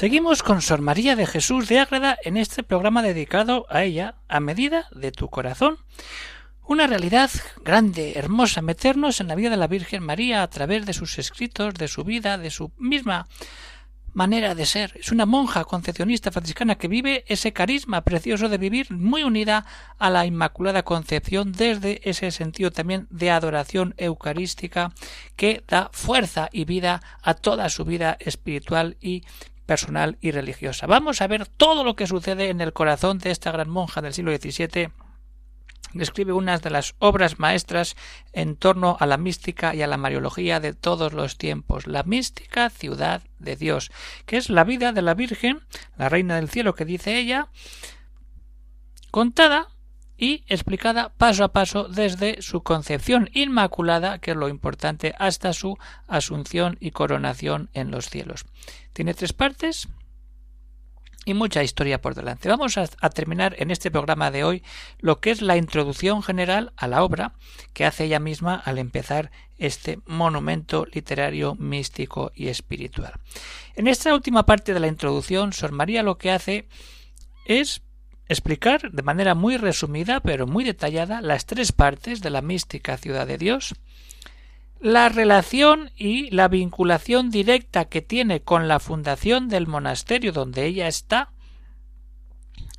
Seguimos con Sor María de Jesús de Ágreda en este programa dedicado a ella, a medida de tu corazón. Una realidad grande, hermosa, meternos en la vida de la Virgen María a través de sus escritos, de su vida, de su misma manera de ser. Es una monja concepcionista franciscana que vive ese carisma precioso de vivir muy unida a la Inmaculada Concepción desde ese sentido también de adoración eucarística que da fuerza y vida a toda su vida espiritual y personal y religiosa. Vamos a ver todo lo que sucede en el corazón de esta gran monja del siglo XVII describe unas de las obras maestras en torno a la mística y a la mariología de todos los tiempos, la mística ciudad de Dios, que es la vida de la Virgen, la Reina del Cielo que dice ella, contada y explicada paso a paso desde su concepción inmaculada, que es lo importante, hasta su asunción y coronación en los cielos. Tiene tres partes y mucha historia por delante. Vamos a, terminar en este programa de hoy lo que es la introducción general a la obra que hace ella misma al empezar este monumento literario, místico y espiritual. En esta última parte de la introducción, Sor María lo que hace es explicar de manera muy resumida pero muy detallada las tres partes de la mística ciudad de Dios, la relación y la vinculación directa que tiene con la fundación del monasterio donde ella está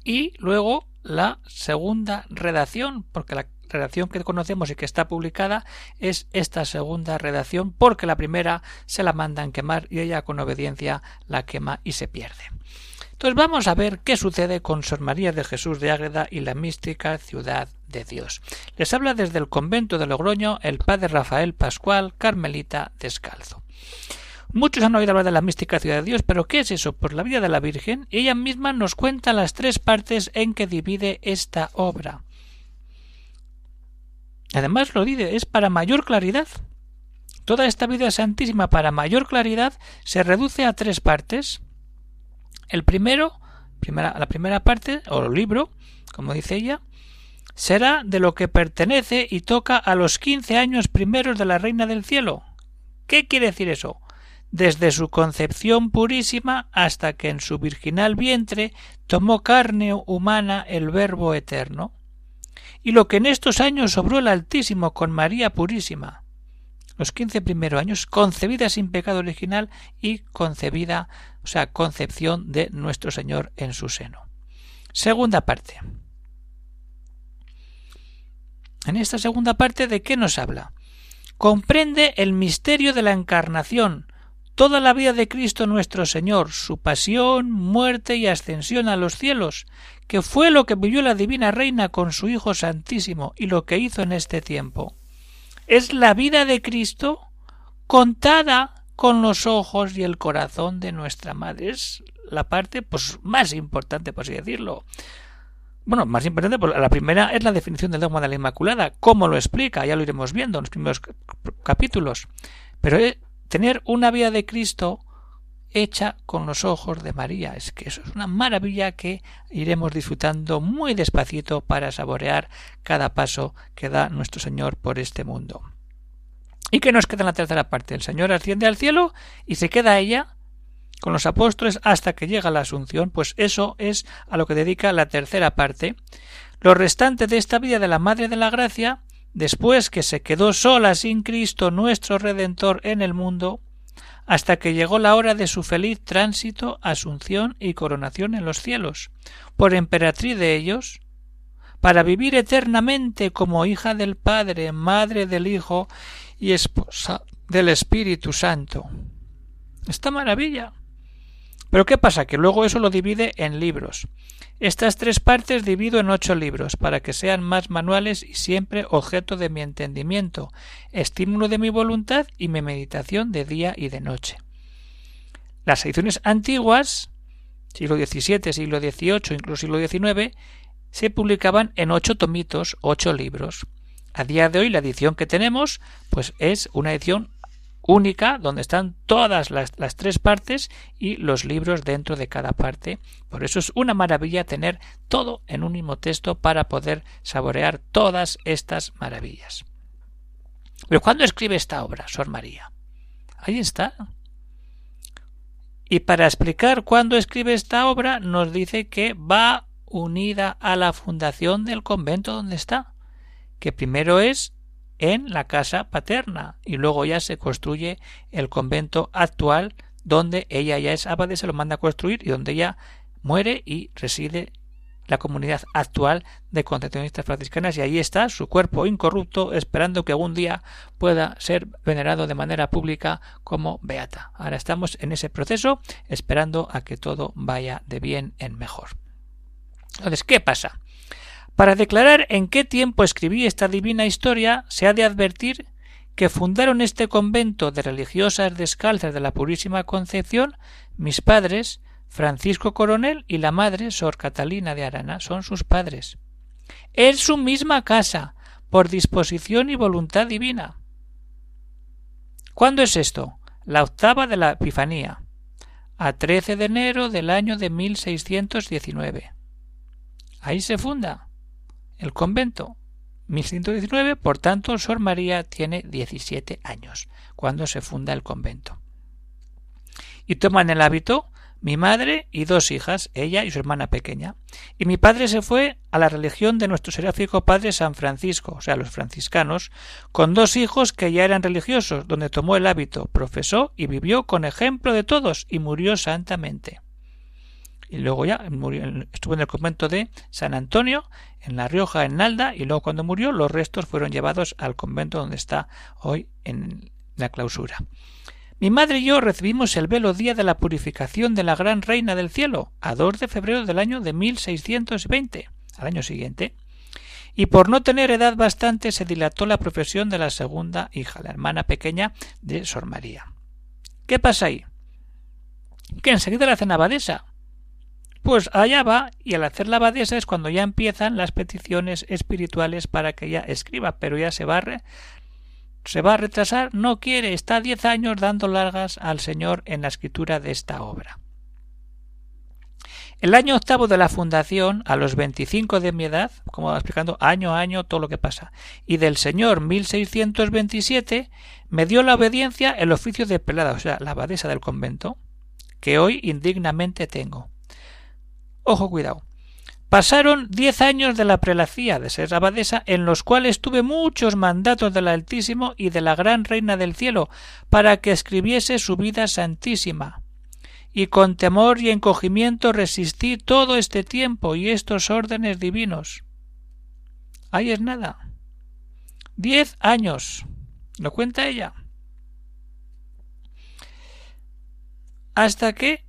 y luego la segunda redacción, porque la redacción que conocemos y que está publicada es esta segunda redacción, porque la primera se la mandan quemar y ella con obediencia la quema y se pierde. Entonces vamos a ver qué sucede con Sor María de Jesús de Ágreda y la mística ciudad de Dios. Les habla desde el convento de Logroño el padre Rafael Pascual, carmelita descalzo. Muchos han oído hablar de la mística ciudad de Dios, pero ¿qué es eso? Pues la vida de la Virgen. Ella misma nos cuenta las tres partes en que divide esta obra. Además lo dice, es para mayor claridad. Toda esta vida santísima para mayor claridad se reduce a tres partes. El primero, primera, la primera parte, o libro, como dice ella, será de lo que pertenece y toca a los quince años primeros de la Reina del Cielo. ¿Qué quiere decir eso? Desde su concepción purísima hasta que en su virginal vientre tomó carne humana el Verbo eterno. Y lo que en estos años sobró el Altísimo con María Purísima, los quince primeros años, concebida sin pecado original y concebida, o sea, concepción de nuestro Señor en su seno. Segunda parte. En esta segunda parte, ¿de qué nos habla? Comprende el misterio de la encarnación, toda la vida de Cristo nuestro Señor, su pasión, muerte y ascensión a los cielos, que fue lo que vivió la Divina Reina con su Hijo Santísimo y lo que hizo en este tiempo es la vida de Cristo contada con los ojos y el corazón de nuestra madre. Es la parte pues más importante, por así decirlo. Bueno, más importante, pues, la primera es la definición del dogma de la Inmaculada. ¿Cómo lo explica? Ya lo iremos viendo en los primeros capítulos. Pero tener una vida de Cristo hecha con los ojos de María. Es que eso es una maravilla que iremos disfrutando muy despacito para saborear cada paso que da nuestro Señor por este mundo. ¿Y qué nos queda en la tercera parte? El Señor asciende al cielo y se queda ella con los apóstoles hasta que llega la Asunción, pues eso es a lo que dedica la tercera parte. Lo restante de esta vida de la Madre de la Gracia, después que se quedó sola sin Cristo nuestro Redentor en el mundo, hasta que llegó la hora de su feliz tránsito, asunción y coronación en los cielos, por emperatriz de ellos, para vivir eternamente como hija del Padre, madre del Hijo y esposa del Espíritu Santo. Esta maravilla. Pero ¿qué pasa? Que luego eso lo divide en libros. Estas tres partes divido en ocho libros, para que sean más manuales y siempre objeto de mi entendimiento, estímulo de mi voluntad y mi meditación de día y de noche. Las ediciones antiguas siglo XVII, siglo XVIII, incluso siglo XIX, se publicaban en ocho tomitos, ocho libros. A día de hoy la edición que tenemos pues es una edición única donde están todas las, las, tres partes y los libros dentro de cada parte. Por eso es una maravilla tener todo en un mismo texto para poder saborear todas estas maravillas. Pero ¿cuándo escribe esta obra, Sor María? Ahí está. Y para explicar cuándo escribe esta obra nos dice que va unida a la fundación del convento donde está, que primero es en la casa paterna y luego ya se construye el convento actual donde ella ya es abadesa, lo manda a construir y donde ella muere y reside la comunidad actual de concepcionistas franciscanas y ahí está su cuerpo incorrupto esperando que algún día pueda ser venerado de manera pública como beata. Ahora estamos en ese proceso esperando a que todo vaya de bien en mejor. Entonces, ¿qué pasa? Para declarar en qué tiempo escribí esta divina historia, se ha de advertir que fundaron este convento de religiosas descalzas de la Purísima Concepción mis padres, Francisco Coronel y la madre, Sor Catalina de Arana, son sus padres. En su misma casa, por disposición y voluntad divina. ¿Cuándo es esto? La octava de la Epifanía, a 13 de enero del año de 1619. Ahí se funda el convento. 1119, por tanto, Sor María tiene 17 años cuando se funda el convento. Y toman el hábito mi madre y dos hijas, ella y su hermana pequeña. Y mi padre se fue a la religión de nuestro seráfico padre San Francisco, o sea, los franciscanos, con dos hijos que ya eran religiosos, donde tomó el hábito, profesó y vivió con ejemplo de todos y murió santamente y luego ya murió, estuvo en el convento de San Antonio, en La Rioja, en Nalda, y luego cuando murió los restos fueron llevados al convento donde está hoy en la clausura. Mi madre y yo recibimos el velo día de la purificación de la gran reina del cielo, a 2 de febrero del año de 1620, al año siguiente, y por no tener edad bastante se dilató la profesión de la segunda hija, la hermana pequeña de Sor María. ¿Qué pasa ahí? Que enseguida la hacen abadesa, pues allá va, y al hacer la abadesa es cuando ya empiezan las peticiones espirituales para que ella escriba, pero ya se va a, se va a retrasar, no quiere, está diez años dando largas al Señor en la escritura de esta obra. El año octavo de la fundación, a los veinticinco de mi edad, como va explicando año a año todo lo que pasa, y del Señor 1627, me dio la obediencia el oficio de pelada, o sea, la abadesa del convento, que hoy indignamente tengo. Ojo, cuidado. Pasaron diez años de la prelacía de ser abadesa, en los cuales tuve muchos mandatos del Altísimo y de la Gran Reina del Cielo, para que escribiese su vida santísima. Y con temor y encogimiento resistí todo este tiempo y estos órdenes divinos. Ahí es nada. Diez años. Lo cuenta ella. Hasta que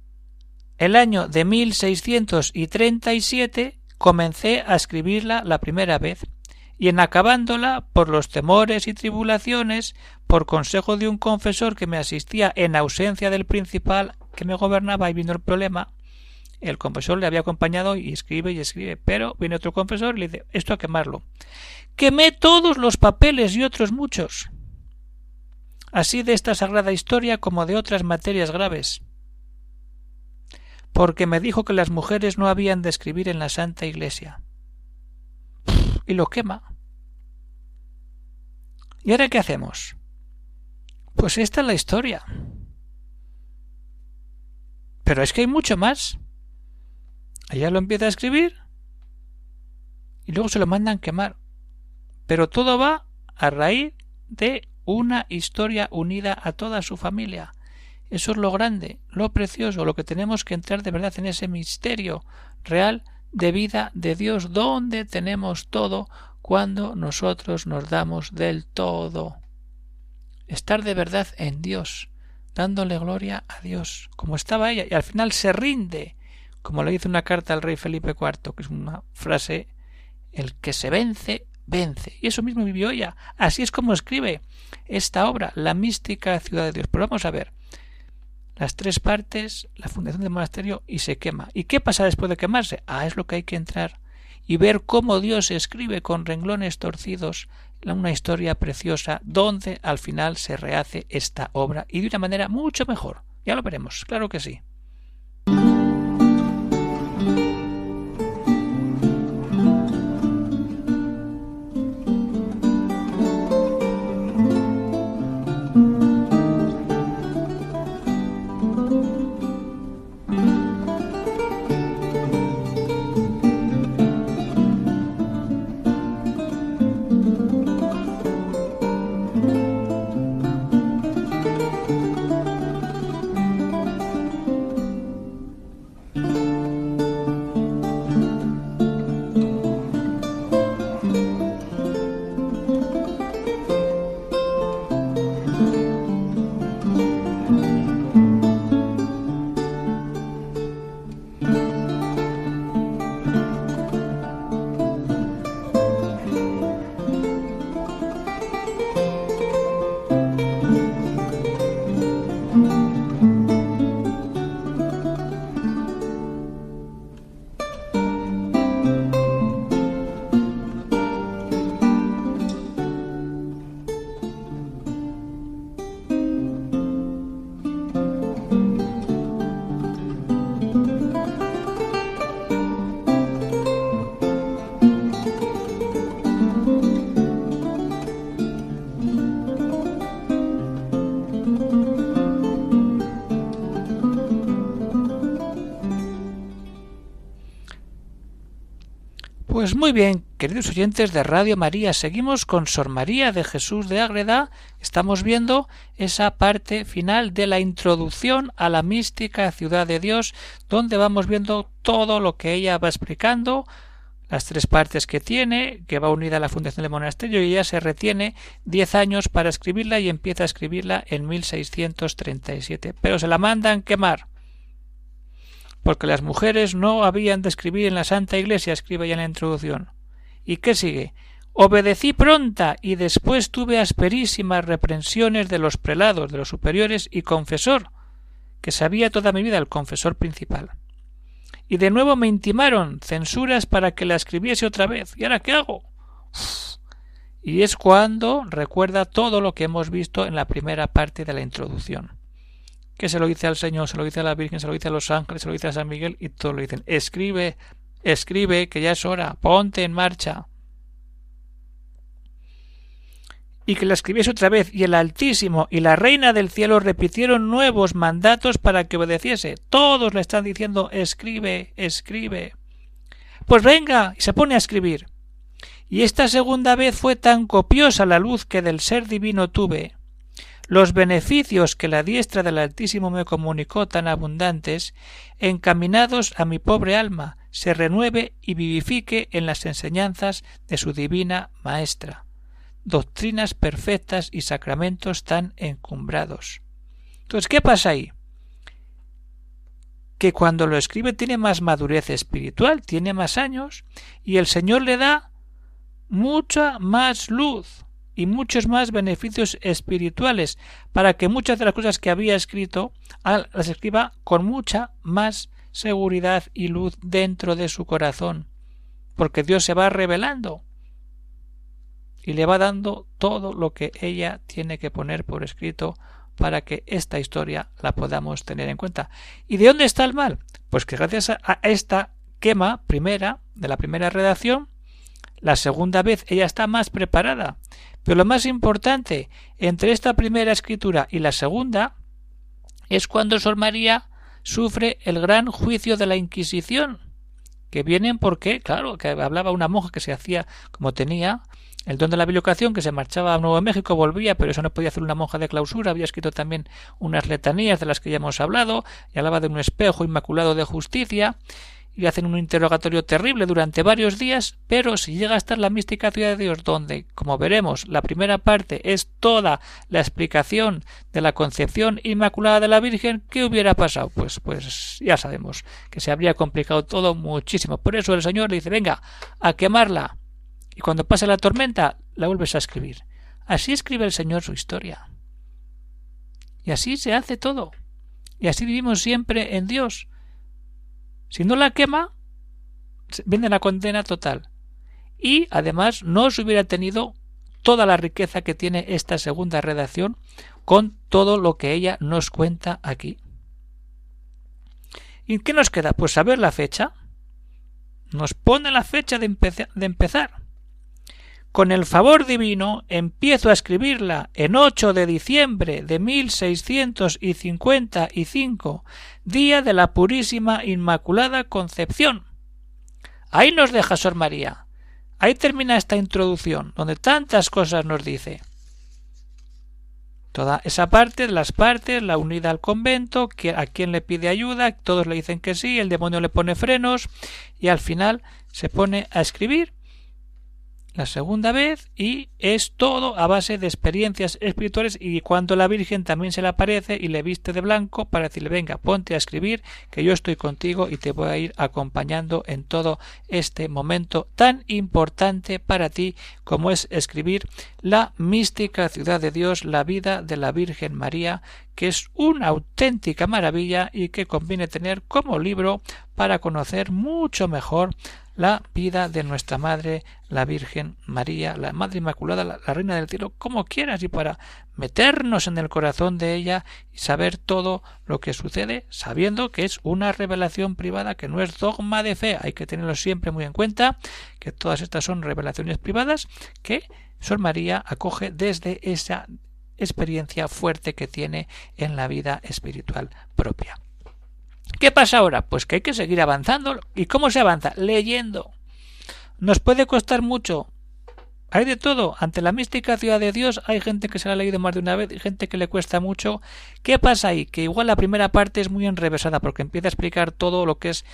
el año de 1637 comencé a escribirla la primera vez, y en acabándola, por los temores y tribulaciones, por consejo de un confesor que me asistía en ausencia del principal que me gobernaba y vino el problema, el confesor le había acompañado y escribe y escribe, pero viene otro confesor y le dice esto a quemarlo. Quemé todos los papeles y otros muchos. Así de esta sagrada historia como de otras materias graves porque me dijo que las mujeres no habían de escribir en la Santa Iglesia. Y lo quema. ¿Y ahora qué hacemos? Pues esta es la historia. Pero es que hay mucho más. Ella lo empieza a escribir y luego se lo mandan quemar. Pero todo va a raíz de una historia unida a toda su familia. Eso es lo grande, lo precioso, lo que tenemos que entrar de verdad en ese misterio real de vida de Dios, donde tenemos todo cuando nosotros nos damos del todo. Estar de verdad en Dios, dándole gloria a Dios, como estaba ella, y al final se rinde, como le dice una carta al rey Felipe IV, que es una frase, el que se vence, vence. Y eso mismo vivió ella. Así es como escribe esta obra, La mística ciudad de Dios. Pero vamos a ver, las tres partes, la fundación del monasterio y se quema. ¿Y qué pasa después de quemarse? Ah, es lo que hay que entrar y ver cómo Dios escribe con renglones torcidos una historia preciosa donde al final se rehace esta obra y de una manera mucho mejor. Ya lo veremos, claro que sí. Pues muy bien, queridos oyentes de Radio María, seguimos con Sor María de Jesús de Ágreda. Estamos viendo esa parte final de la introducción a la mística ciudad de Dios, donde vamos viendo todo lo que ella va explicando, las tres partes que tiene, que va unida a la fundación del monasterio, y ella se retiene diez años para escribirla y empieza a escribirla en 1637. Pero se la mandan quemar porque las mujeres no habían de escribir en la Santa Iglesia, escribe ya en la introducción. ¿Y qué sigue? Obedecí pronta y después tuve asperísimas reprensiones de los prelados, de los superiores y confesor, que sabía toda mi vida el confesor principal. Y de nuevo me intimaron censuras para que la escribiese otra vez. ¿Y ahora qué hago? Y es cuando recuerda todo lo que hemos visto en la primera parte de la introducción que se lo dice al Señor, se lo dice a la Virgen, se lo dice a los ángeles, se lo dice a San Miguel y todos le dicen, escribe, escribe, que ya es hora, ponte en marcha. Y que la escribiese otra vez, y el Altísimo y la Reina del Cielo repitieron nuevos mandatos para que obedeciese. Todos le están diciendo, escribe, escribe. Pues venga, y se pone a escribir. Y esta segunda vez fue tan copiosa la luz que del ser divino tuve, los beneficios que la diestra del Altísimo me comunicó tan abundantes, encaminados a mi pobre alma, se renueve y vivifique en las enseñanzas de su divina Maestra, doctrinas perfectas y sacramentos tan encumbrados. Entonces, ¿qué pasa ahí? Que cuando lo escribe tiene más madurez espiritual, tiene más años, y el Señor le da mucha más luz, y muchos más beneficios espirituales para que muchas de las cosas que había escrito las escriba con mucha más seguridad y luz dentro de su corazón porque Dios se va revelando y le va dando todo lo que ella tiene que poner por escrito para que esta historia la podamos tener en cuenta. ¿Y de dónde está el mal? Pues que gracias a esta quema primera de la primera redacción, la segunda vez ella está más preparada pero lo más importante entre esta primera escritura y la segunda es cuando Sor María sufre el gran juicio de la Inquisición, que vienen porque, claro, que hablaba una monja que se hacía como tenía el don de la bilocación, que se marchaba a Nuevo México, volvía, pero eso no podía hacer una monja de clausura, había escrito también unas letanías de las que ya hemos hablado, y hablaba de un espejo inmaculado de justicia, y hacen un interrogatorio terrible durante varios días, pero si llega a estar la mística ciudad de Dios, donde, como veremos, la primera parte es toda la explicación de la concepción inmaculada de la Virgen, ¿qué hubiera pasado? Pues, pues ya sabemos que se habría complicado todo muchísimo. Por eso el Señor le dice, venga, a quemarla. Y cuando pase la tormenta, la vuelves a escribir. Así escribe el Señor su historia. Y así se hace todo. y así vivimos siempre en Dios. Si no la quema, viene la condena total. Y además no se hubiera tenido toda la riqueza que tiene esta segunda redacción con todo lo que ella nos cuenta aquí. ¿Y qué nos queda? Pues saber la fecha. Nos pone la fecha de, de empezar. Con el favor divino empiezo a escribirla en 8 de diciembre de 1655, día de la Purísima Inmaculada Concepción. Ahí nos deja Sor María. Ahí termina esta introducción, donde tantas cosas nos dice. Toda esa parte, las partes, la unida al convento, a quien le pide ayuda, todos le dicen que sí, el demonio le pone frenos y al final se pone a escribir la segunda vez y es todo a base de experiencias espirituales y cuando la Virgen también se le aparece y le viste de blanco para decirle venga ponte a escribir que yo estoy contigo y te voy a ir acompañando en todo este momento tan importante para ti como es escribir la mística ciudad de Dios la vida de la Virgen María que es una auténtica maravilla y que conviene tener como libro para conocer mucho mejor la vida de nuestra Madre, la Virgen María, la Madre Inmaculada, la, Reina del Cielo, como quieras, y para meternos en el corazón de ella y saber todo lo que sucede, sabiendo que es una revelación privada, que no es dogma de fe, hay que tenerlo siempre muy en cuenta, que todas estas son revelaciones privadas que Sor María acoge desde esa experiencia fuerte que tiene en la vida espiritual propia. ¿Qué pasa ahora? Pues que hay que seguir avanzando. ¿Y cómo se avanza? Leyendo. Nos puede costar mucho. Hay de todo. Ante la mística ciudad de Dios hay gente que se la ha leído más de una vez y gente que le cuesta mucho. ¿Qué pasa ahí? Que igual la primera parte es muy enrevesada porque empieza a explicar todo lo que es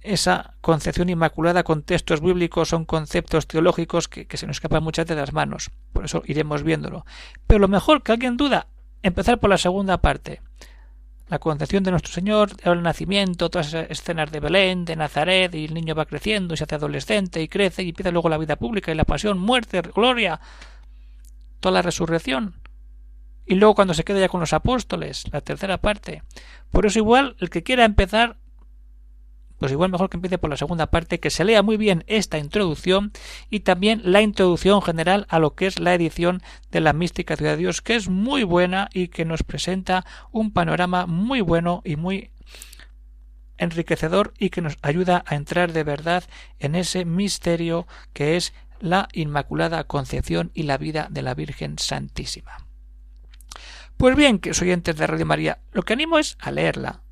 esa concepción inmaculada con textos bíblicos son conceptos teológicos que, que se nos escapan muchas de las manos. Por eso iremos viéndolo. Pero lo mejor que alguien duda, empezar por la segunda parte la concepción de nuestro Señor, el nacimiento, todas esas escenas de Belén, de Nazaret, y el niño va creciendo y se hace adolescente y crece y empieza luego la vida pública y la pasión, muerte, gloria, toda la resurrección. Y luego cuando se queda ya con los apóstoles, la tercera parte. Por eso igual el que quiera empezar pues igual mejor que empiece por la segunda parte, que se lea muy bien esta introducción y también la introducción general a lo que es la edición de la mística ciudad de Dios, que es muy buena y que nos presenta un panorama muy bueno y muy enriquecedor y que nos ayuda a entrar de verdad en ese misterio que es la Inmaculada Concepción y la vida de la Virgen Santísima. Pues bien, que soy oyentes de Radio María, lo que animo es a leerla,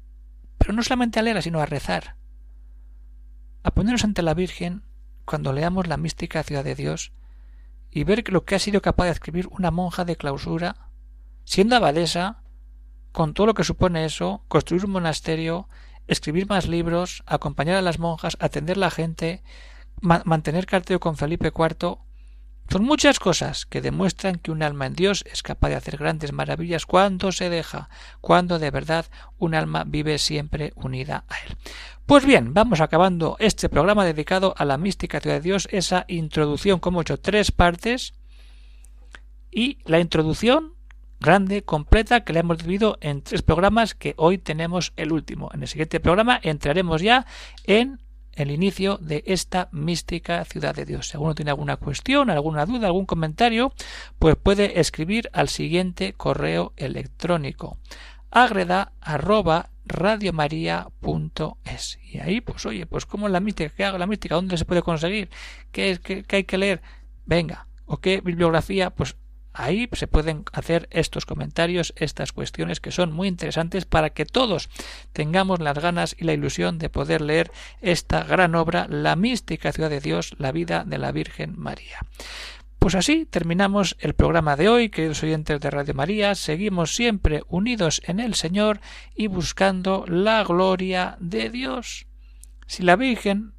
pero no solamente a leerla, sino a rezar a ponernos ante la Virgen cuando leamos la mística ciudad de Dios y ver lo que ha sido capaz de escribir una monja de clausura, siendo abadesa, con todo lo que supone eso, construir un monasterio, escribir más libros, acompañar a las monjas, atender a la gente, mantener carteo con Felipe IV, son muchas cosas que demuestran que un alma en Dios es capaz de hacer grandes maravillas cuando se deja, cuando de verdad un alma vive siempre unida a Él. Pues bien, vamos acabando este programa dedicado a la mística de Dios, esa introducción, como he hecho, tres partes, y la introducción grande, completa, que la hemos dividido en tres programas, que hoy tenemos el último. En el siguiente programa entraremos ya en el inicio de esta mística ciudad de Dios. Si alguno tiene alguna cuestión, alguna duda, algún comentario, pues puede escribir al siguiente correo electrónico agreda y ahí pues oye pues cómo es la mística qué hago la mística dónde se puede conseguir qué es qué, qué hay que leer venga o qué bibliografía pues Ahí se pueden hacer estos comentarios, estas cuestiones que son muy interesantes para que todos tengamos las ganas y la ilusión de poder leer esta gran obra, La mística ciudad de Dios, la vida de la Virgen María. Pues así terminamos el programa de hoy, queridos oyentes de Radio María. Seguimos siempre unidos en el Señor y buscando la gloria de Dios. Si la Virgen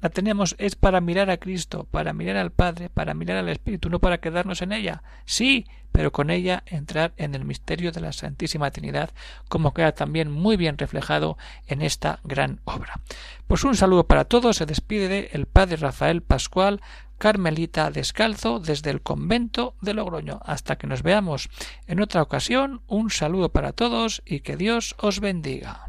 la tenemos es para mirar a Cristo, para mirar al Padre, para mirar al Espíritu, no para quedarnos en ella. Sí, pero con ella entrar en el misterio de la Santísima Trinidad, como queda también muy bien reflejado en esta gran obra. Pues un saludo para todos, se despide el Padre Rafael Pascual, Carmelita Descalzo, desde el convento de Logroño. Hasta que nos veamos en otra ocasión, un saludo para todos y que Dios os bendiga.